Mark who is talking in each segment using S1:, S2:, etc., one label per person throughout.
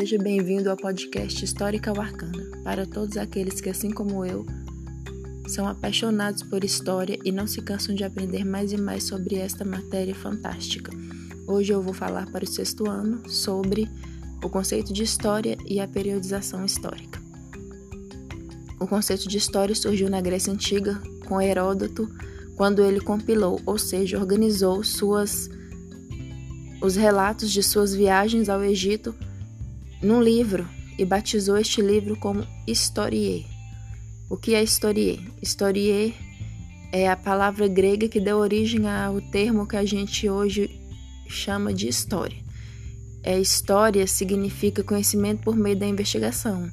S1: seja bem-vindo ao podcast Histórica Arcana. Para todos aqueles que, assim como eu, são apaixonados por história e não se cansam de aprender mais e mais sobre esta matéria fantástica. Hoje eu vou falar para o sexto ano sobre o conceito de história e a periodização histórica. O conceito de história surgiu na Grécia Antiga com Heródoto, quando ele compilou, ou seja, organizou suas os relatos de suas viagens ao Egito num livro e batizou este livro como Historie. O que é Historie? Historie é a palavra grega que deu origem ao termo que a gente hoje chama de história. É, história significa conhecimento por meio da investigação.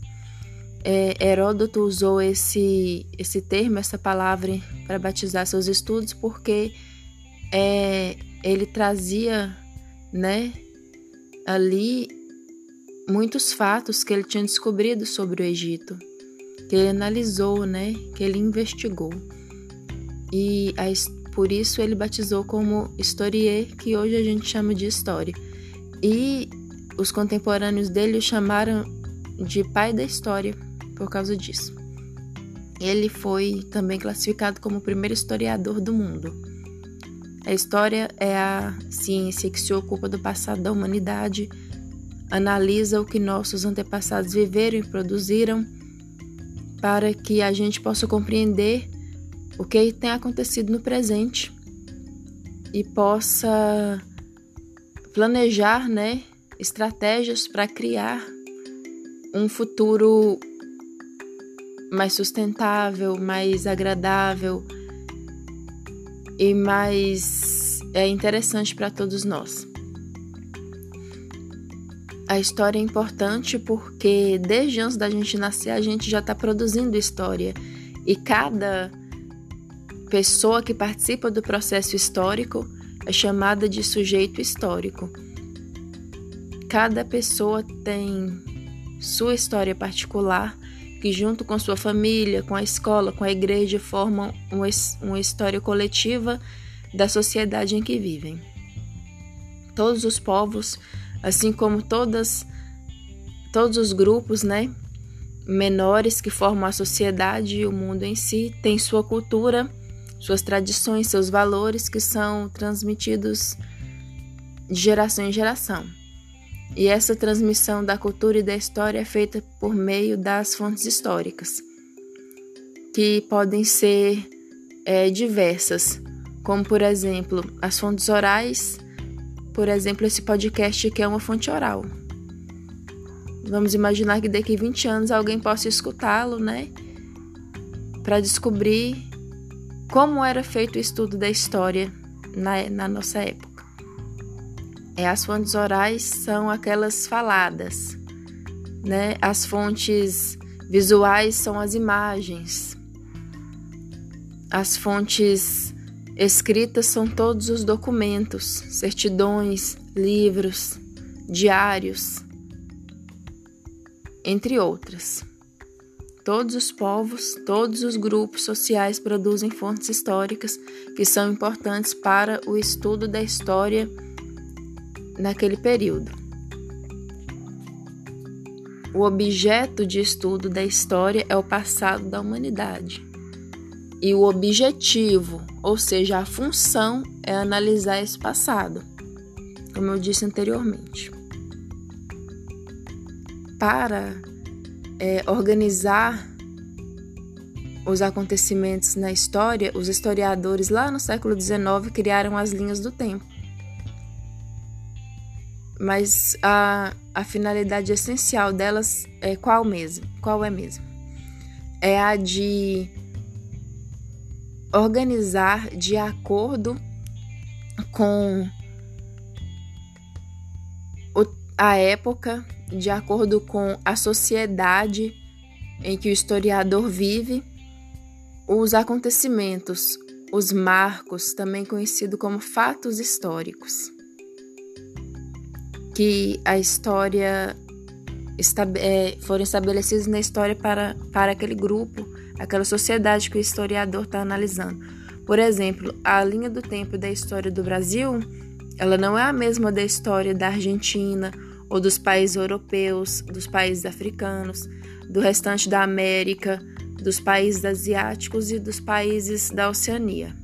S1: É, Heródoto usou esse, esse termo, essa palavra, para batizar seus estudos porque é, ele trazia né, ali muitos fatos que ele tinha descobrido sobre o Egito, que ele analisou, né, que ele investigou. E a, por isso ele batizou como Historie, que hoje a gente chama de história. E os contemporâneos dele o chamaram de pai da história por causa disso. Ele foi também classificado como o primeiro historiador do mundo. A história é a ciência que se ocupa do passado da humanidade, analisa o que nossos antepassados viveram e produziram, para que a gente possa compreender o que tem acontecido no presente e possa planejar, né, estratégias para criar um futuro mais sustentável, mais agradável e mais é interessante para todos nós. A história é importante porque desde antes da gente nascer a gente já está produzindo história e cada pessoa que participa do processo histórico é chamada de sujeito histórico. Cada pessoa tem sua história particular que, junto com sua família, com a escola, com a igreja, formam uma, história coletiva da sociedade em que vivem. Todos os povos, assim como todas, todos os grupos, né, menores que formam a sociedade e o mundo em si, têm sua cultura, suas tradições, seus valores que são transmitidos de geração em geração. E essa transmissão da cultura e da história é feita por meio das fontes históricas, que podem ser é, diversas, como por exemplo as fontes orais, por exemplo, esse podcast que é uma fonte oral. Vamos imaginar que daqui a 20 anos alguém possa escutá-lo, né? Para descobrir como era feito o estudo da história na, na nossa época. É, as fontes orais são aquelas faladas, né? As fontes visuais são as imagens. As fontes escritas são todos os documentos, certidões, livros, diários, entre outras. Todos os povos, todos os grupos sociais produzem fontes históricas que são importantes para o estudo da história naquele período. O objeto de estudo da história é o passado da humanidade. E o objetivo, ou seja, a função, é analisar esse passado, como eu disse anteriormente. Para é, organizar os acontecimentos na história, os historiadores lá no século XIX criaram as linhas do tempo mas a, a finalidade essencial delas é qual mesmo? Qual é mesmo? É a de organizar de acordo com a época, de acordo com a sociedade em que o historiador vive, os acontecimentos, os marcos, também conhecido como fatos históricos que a história é, foram estabelecidos na história para, para aquele grupo, aquela sociedade que o historiador está analisando. Por exemplo, a linha do tempo da história do Brasil, ela não é a mesma da história da Argentina ou dos países europeus, dos países africanos, do restante da América, dos países asiáticos e dos países da Oceania.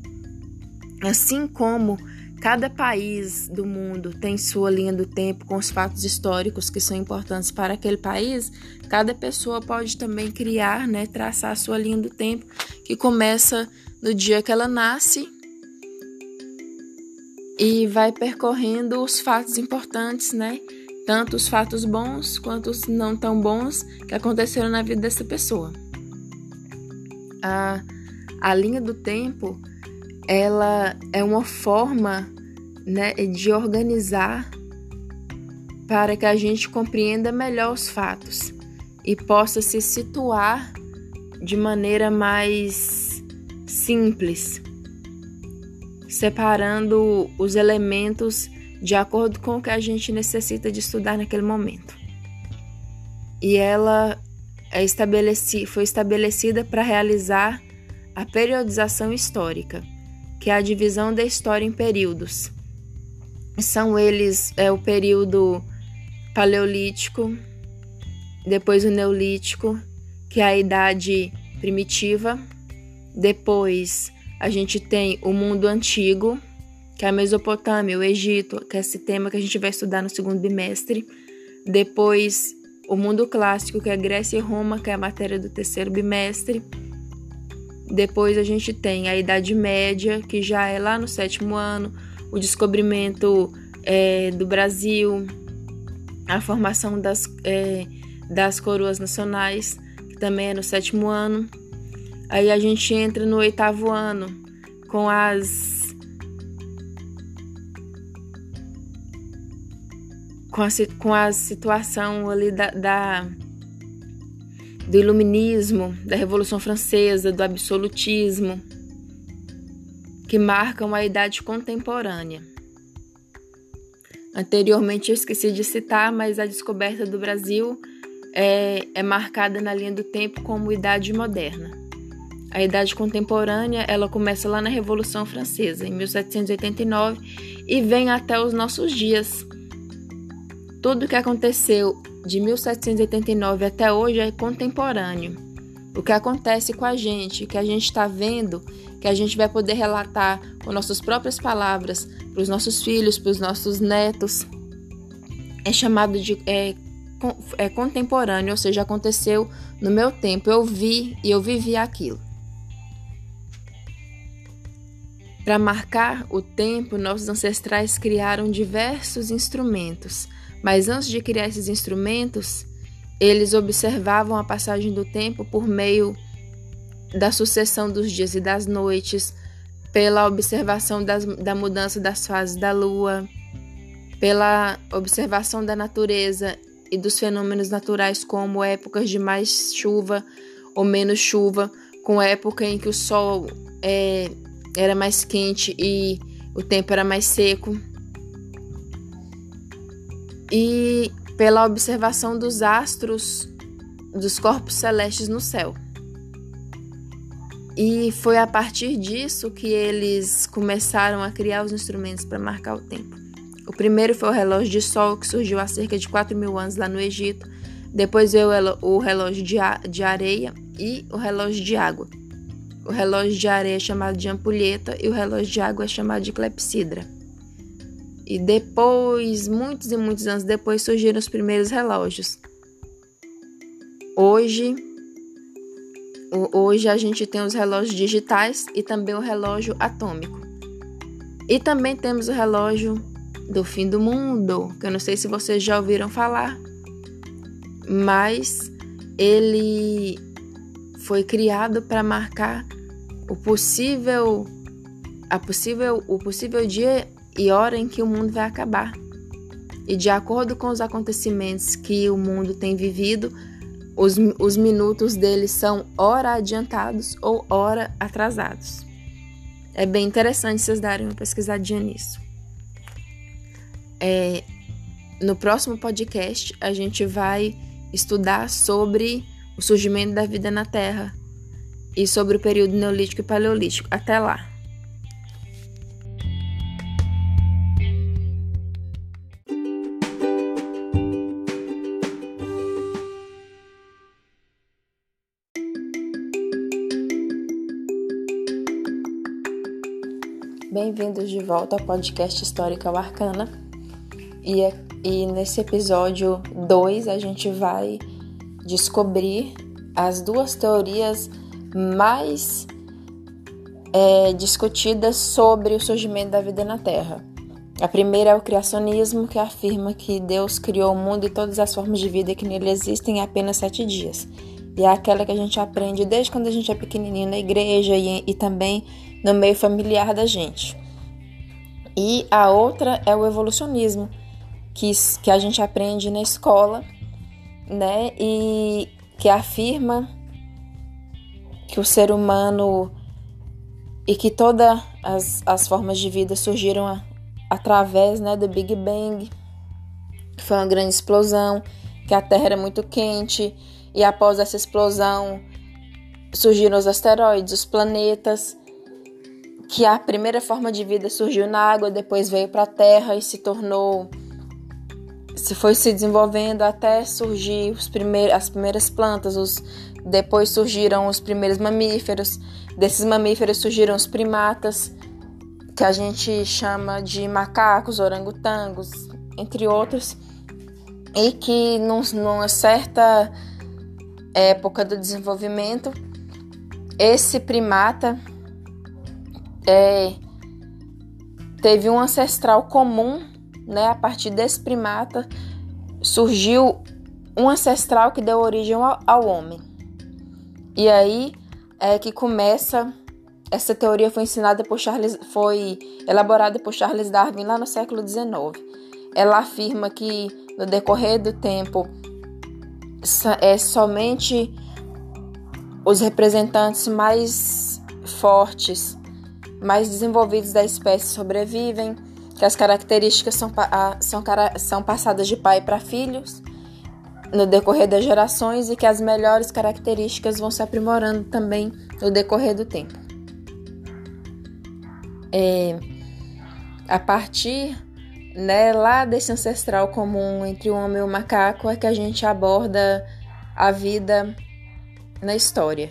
S1: Assim como cada país do mundo tem sua linha do tempo com os fatos históricos que são importantes para aquele país, cada pessoa pode também criar, né, traçar sua linha do tempo que começa no dia que ela nasce e vai percorrendo os fatos importantes, né? Tanto os fatos bons quanto os não tão bons que aconteceram na vida dessa pessoa. A, a linha do tempo, ela é uma forma né, de organizar para que a gente compreenda melhor os fatos e possa se situar de maneira mais simples separando os elementos de acordo com o que a gente necessita de estudar naquele momento. E ela é estabeleci, foi estabelecida para realizar a periodização histórica, que é a divisão da história em períodos. São eles é, o período paleolítico, depois o neolítico, que é a idade primitiva, depois a gente tem o mundo antigo, que é a Mesopotâmia, o Egito, que é esse tema que a gente vai estudar no segundo bimestre. Depois, o mundo clássico, que é Grécia e Roma, que é a matéria do terceiro bimestre. Depois a gente tem a Idade Média, que já é lá no sétimo ano, o descobrimento é, do Brasil, a formação das, é, das coroas nacionais, que também é no sétimo ano. Aí a gente entra no oitavo ano com as com a, com a situação ali da, da do iluminismo, da Revolução Francesa, do absolutismo, que marcam a idade contemporânea. Anteriormente eu esqueci de citar, mas a descoberta do Brasil é, é marcada na linha do tempo como idade moderna. A idade contemporânea, ela começa lá na Revolução Francesa, em 1789, e vem até os nossos dias. Tudo que aconteceu de 1789 até hoje é contemporâneo. O que acontece com a gente, que a gente está vendo, que a gente vai poder relatar com nossas próprias palavras para os nossos filhos, para os nossos netos, é chamado de é, é contemporâneo, ou seja, aconteceu no meu tempo. Eu vi e eu vivi aquilo. Para marcar o tempo, nossos ancestrais criaram diversos instrumentos, mas antes de criar esses instrumentos, eles observavam a passagem do tempo por meio da sucessão dos dias e das noites, pela observação das, da mudança das fases da lua, pela observação da natureza e dos fenômenos naturais, como épocas de mais chuva ou menos chuva, com época em que o sol é, era mais quente e o tempo era mais seco. E pela observação dos astros, dos corpos celestes no céu. E foi a partir disso que eles começaram a criar os instrumentos para marcar o tempo. O primeiro foi o relógio de sol, que surgiu há cerca de 4 mil anos lá no Egito. Depois veio o relógio de areia e o relógio de água. O relógio de areia é chamado de ampulheta e o relógio de água é chamado de clepsidra. E depois, muitos e muitos anos depois, surgiram os primeiros relógios. Hoje, hoje a gente tem os relógios digitais e também o relógio atômico. E também temos o relógio do fim do mundo, que eu não sei se vocês já ouviram falar, mas ele foi criado para marcar o possível a possível o possível dia e hora em que o mundo vai acabar. E de acordo com os acontecimentos que o mundo tem vivido, os, os minutos dele são hora adiantados ou hora atrasados. É bem interessante vocês darem uma pesquisadinha nisso. É, no próximo podcast, a gente vai estudar sobre o surgimento da vida na Terra e sobre o período Neolítico e Paleolítico. Até lá! Bem-vindos de volta ao podcast Histórica Arcana. E, e nesse episódio 2 a gente vai descobrir as duas teorias mais é, discutidas sobre o surgimento da vida na Terra. A primeira é o criacionismo, que afirma que Deus criou o mundo e todas as formas de vida que nele existem em apenas sete dias. E é aquela que a gente aprende desde quando a gente é pequenininho na igreja e, e também no meio familiar da gente. E a outra é o evolucionismo, que, que a gente aprende na escola, né? E que afirma que o ser humano e que todas as, as formas de vida surgiram a, através né, do Big Bang, que foi uma grande explosão, que a Terra era muito quente e após essa explosão surgiram os asteroides, os planetas, que a primeira forma de vida surgiu na água, depois veio para a Terra e se tornou se foi se desenvolvendo até surgir os primeiros, as primeiras plantas, os, depois surgiram os primeiros mamíferos, desses mamíferos surgiram os primatas, que a gente chama de macacos, orangotangos, entre outros, e que num, numa certa época do desenvolvimento, esse primata é, teve um ancestral comum, né? A partir desse primata surgiu um ancestral que deu origem ao, ao homem. E aí é que começa essa teoria foi ensinada por Charles, foi elaborada por Charles Darwin lá no século XIX. Ela afirma que no decorrer do tempo é somente os representantes mais fortes, mais desenvolvidos da espécie sobrevivem, que as características são, são, são passadas de pai para filhos no decorrer das gerações e que as melhores características vão se aprimorando também no decorrer do tempo. É, a partir né, lá desse ancestral comum entre o homem e o macaco é que a gente aborda a vida na história.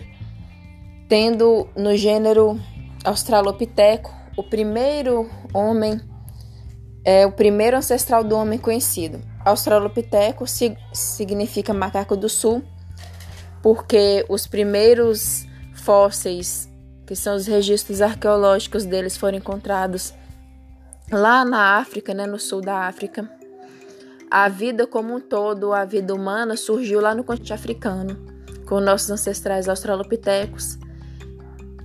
S1: Tendo no gênero Australopiteco o primeiro homem, é o primeiro ancestral do homem conhecido. Australopiteco significa macaco do sul, porque os primeiros fósseis, que são os registros arqueológicos deles, foram encontrados lá na África, né, no sul da África, a vida como um todo, a vida humana, surgiu lá no continente africano, com nossos ancestrais australopitecos,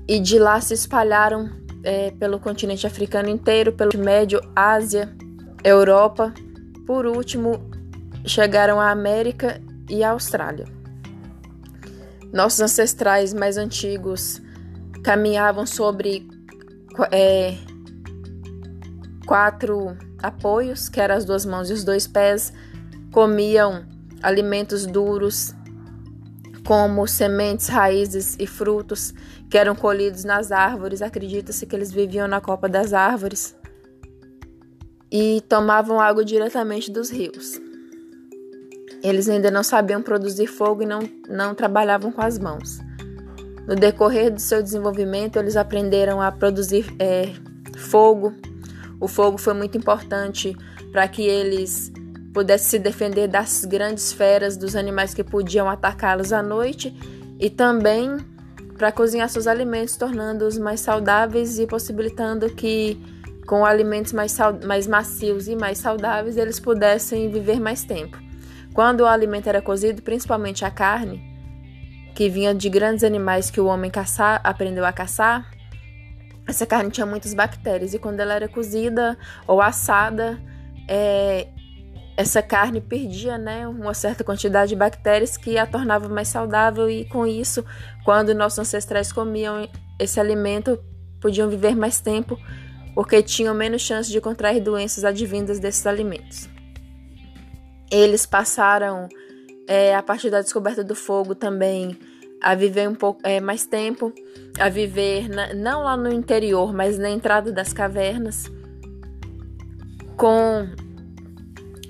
S1: e de lá se espalharam é, pelo continente africano inteiro, pelo Médio, Ásia, Europa, por último chegaram à América e à Austrália. Nossos ancestrais mais antigos caminhavam sobre é, quatro apoios, que eram as duas mãos e os dois pés, comiam alimentos duros, como sementes, raízes e frutos que eram colhidos nas árvores. Acredita-se que eles viviam na copa das árvores e tomavam água diretamente dos rios. Eles ainda não sabiam produzir fogo e não, não trabalhavam com as mãos. No decorrer do seu desenvolvimento, eles aprenderam a produzir é, fogo, o fogo foi muito importante para que eles pudessem se defender das grandes feras, dos animais que podiam atacá-los à noite e também para cozinhar seus alimentos, tornando-os mais saudáveis e possibilitando que com alimentos mais, mais macios e mais saudáveis eles pudessem viver mais tempo. Quando o alimento era cozido, principalmente a carne, que vinha de grandes animais que o homem caçar, aprendeu a caçar, essa carne tinha muitas bactérias e quando ela era cozida ou assada, é, essa carne perdia né, uma certa quantidade de bactérias que a tornava mais saudável e com isso, quando nossos ancestrais comiam esse alimento, podiam viver mais tempo porque tinham menos chance de contrair doenças advindas desses alimentos. Eles passaram, é, a partir da descoberta do fogo, também a viver um pouco é, mais tempo, a viver na, não lá no interior, mas na entrada das cavernas. Com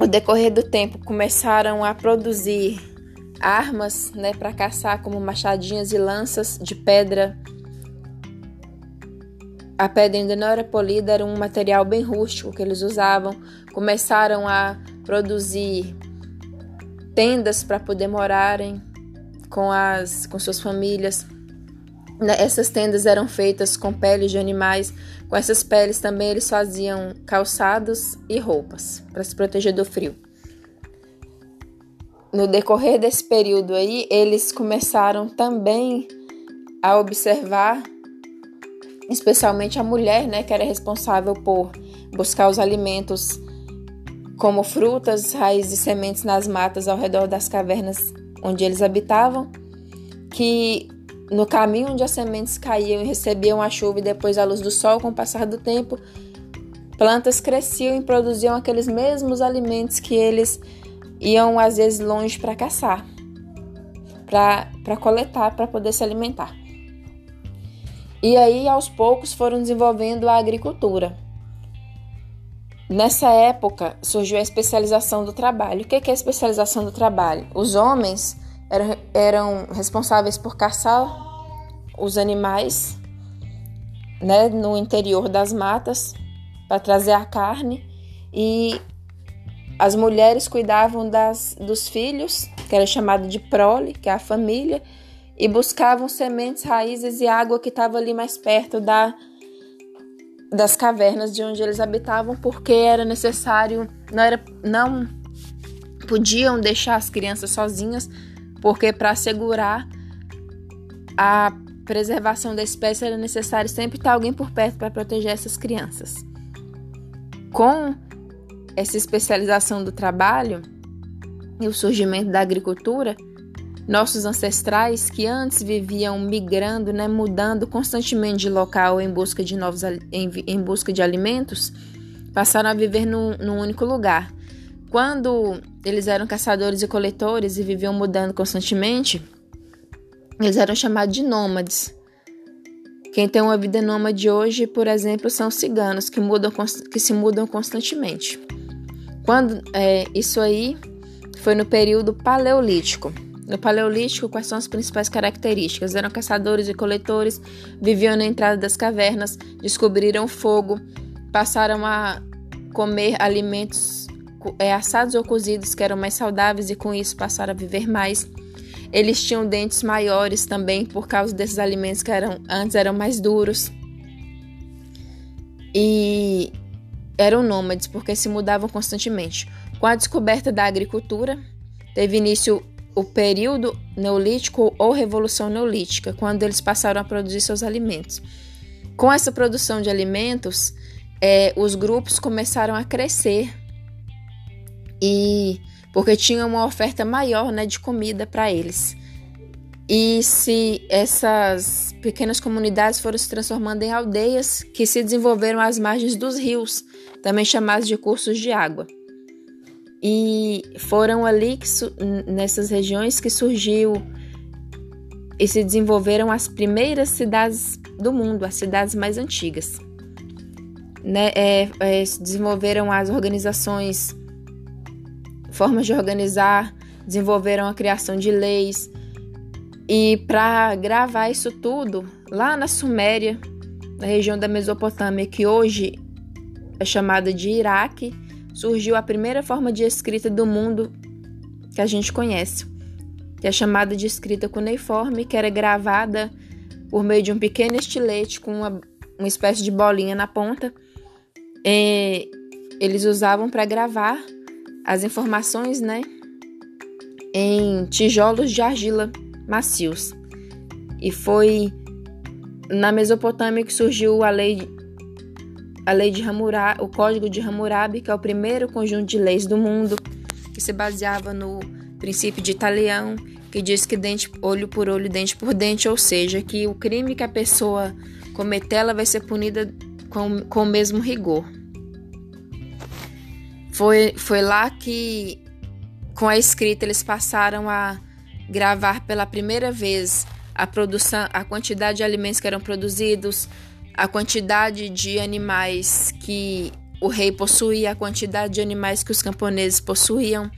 S1: o decorrer do tempo, começaram a produzir armas né, para caçar, como machadinhas e lanças de pedra. a pedra ainda não era polida, era um material bem rústico que eles usavam. Começaram a produzir tendas para poder morarem com as com suas famílias. Né, essas tendas eram feitas com peles de animais. Com essas peles também eles faziam calçados e roupas para se proteger do frio. No decorrer desse período aí, eles começaram também a observar especialmente a mulher, né, que era responsável por buscar os alimentos como frutas, raízes e sementes nas matas ao redor das cavernas onde eles habitavam, que no caminho onde as sementes caíam e recebiam a chuva e depois a luz do sol com o passar do tempo, plantas cresciam e produziam aqueles mesmos alimentos que eles iam às vezes longe para caçar, para coletar, para poder se alimentar. E aí, aos poucos, foram desenvolvendo a agricultura. Nessa época, surgiu a especialização do trabalho. O que é a especialização do trabalho? Os homens eram, eram responsáveis por caçar os animais né, no interior das matas para trazer a carne. E as mulheres cuidavam das, dos filhos, que era chamado de prole, que é a família, e buscavam sementes, raízes e água que estava ali mais perto da, das cavernas de onde eles habitavam, porque era necessário, não era, não podiam deixar as crianças sozinhas, porque para assegurar a preservação da espécie era necessário sempre estar alguém por perto para proteger essas crianças. Com essa especialização do trabalho e o surgimento da agricultura, nossos ancestrais, que antes viviam migrando, né, mudando constantemente de local em busca de novos em, em busca de alimentos, passaram a viver num, num único lugar. Quando eles eram caçadores e coletores e viviam mudando constantemente, eles eram chamados de nômades. Quem tem uma vida nômade hoje, por exemplo, são ciganos que, mudam, que se mudam constantemente. Quando é, isso aí foi no período paleolítico. No Paleolítico, quais são as principais características? Eram caçadores e coletores, viviam na entrada das cavernas, descobriram fogo, passaram a comer alimentos é, assados ou cozidos que eram mais saudáveis e com isso passaram a viver mais. Eles tinham dentes maiores também por causa desses alimentos que eram antes eram mais duros. E eram nômades porque se mudavam constantemente. Com a descoberta da agricultura, teve início o período neolítico ou revolução neolítica, quando eles passaram a produzir seus alimentos. Com essa produção de alimentos, é, os grupos começaram a crescer e porque tinha uma oferta maior né, de comida para eles. E se essas pequenas comunidades foram se transformando em aldeias que se desenvolveram às margens dos rios, também chamados de cursos de água. E foram ali que, nessas regiões que surgiu e se desenvolveram as primeiras cidades do mundo, as cidades mais antigas. Né? É, é, se desenvolveram as organizações, formas de organizar, desenvolveram a criação de leis. E para gravar isso tudo, lá na Suméria, na região da Mesopotâmia, que hoje é chamada de Iraque, surgiu a primeira forma de escrita do mundo que a gente conhece, que é chamada de escrita cuneiforme, que era gravada por meio de um pequeno estilete com uma, uma espécie de bolinha na ponta. E eles usavam para gravar as informações, né, em tijolos de argila macios. E foi na Mesopotâmia que surgiu a lei a lei de Hammurabi, o Código de Hammurabi, que é o primeiro conjunto de leis do mundo, que se baseava no princípio de Italião, que diz que dente olho por olho, dente por dente, ou seja, que o crime que a pessoa cometer, ela vai ser punida com, com o mesmo rigor. Foi, foi lá que, com a escrita, eles passaram a gravar pela primeira vez a produção, a quantidade de alimentos que eram produzidos, a quantidade de animais que o rei possuía, a quantidade de animais que os camponeses possuíam,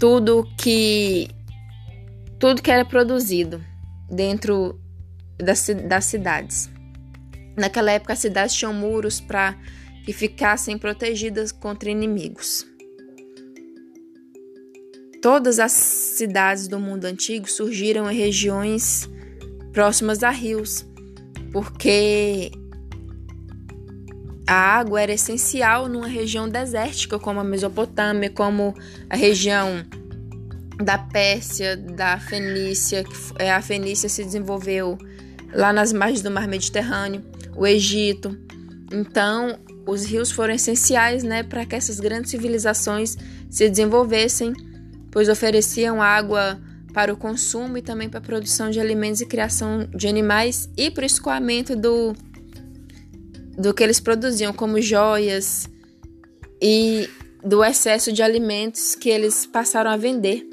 S1: tudo que tudo que era produzido dentro das, das cidades. Naquela época, as cidades tinham muros para que ficassem protegidas contra inimigos. Todas as cidades do mundo antigo surgiram em regiões próximas a rios, porque a água era essencial numa região desértica como a Mesopotâmia, como a região da Pérsia, da Fenícia, que a Fenícia se desenvolveu lá nas margens do Mar Mediterrâneo, o Egito. Então, os rios foram essenciais, né, para que essas grandes civilizações se desenvolvessem, pois ofereciam água para o consumo e também para a produção de alimentos e criação de animais e para o escoamento do, do que eles produziam, como joias e do excesso de alimentos que eles passaram a vender.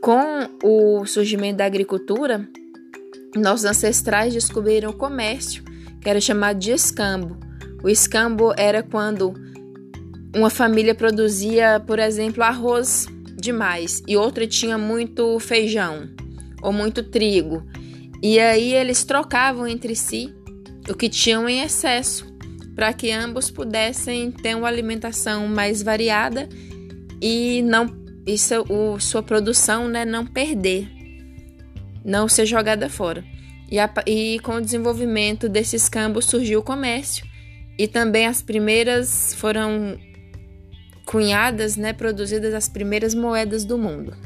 S1: Com o surgimento da agricultura, nossos ancestrais descobriram o comércio, que era chamado de escambo. O escambo era quando uma família produzia, por exemplo, arroz demais e outra tinha muito feijão ou muito trigo. E aí eles trocavam entre si o que tinham em excesso, para que ambos pudessem ter uma alimentação mais variada e não seu, o, sua produção né, não perder, não ser jogada fora. E, a, e com o desenvolvimento desses campos surgiu o comércio e também as primeiras foram cunhadas, né, produzidas as primeiras moedas do mundo.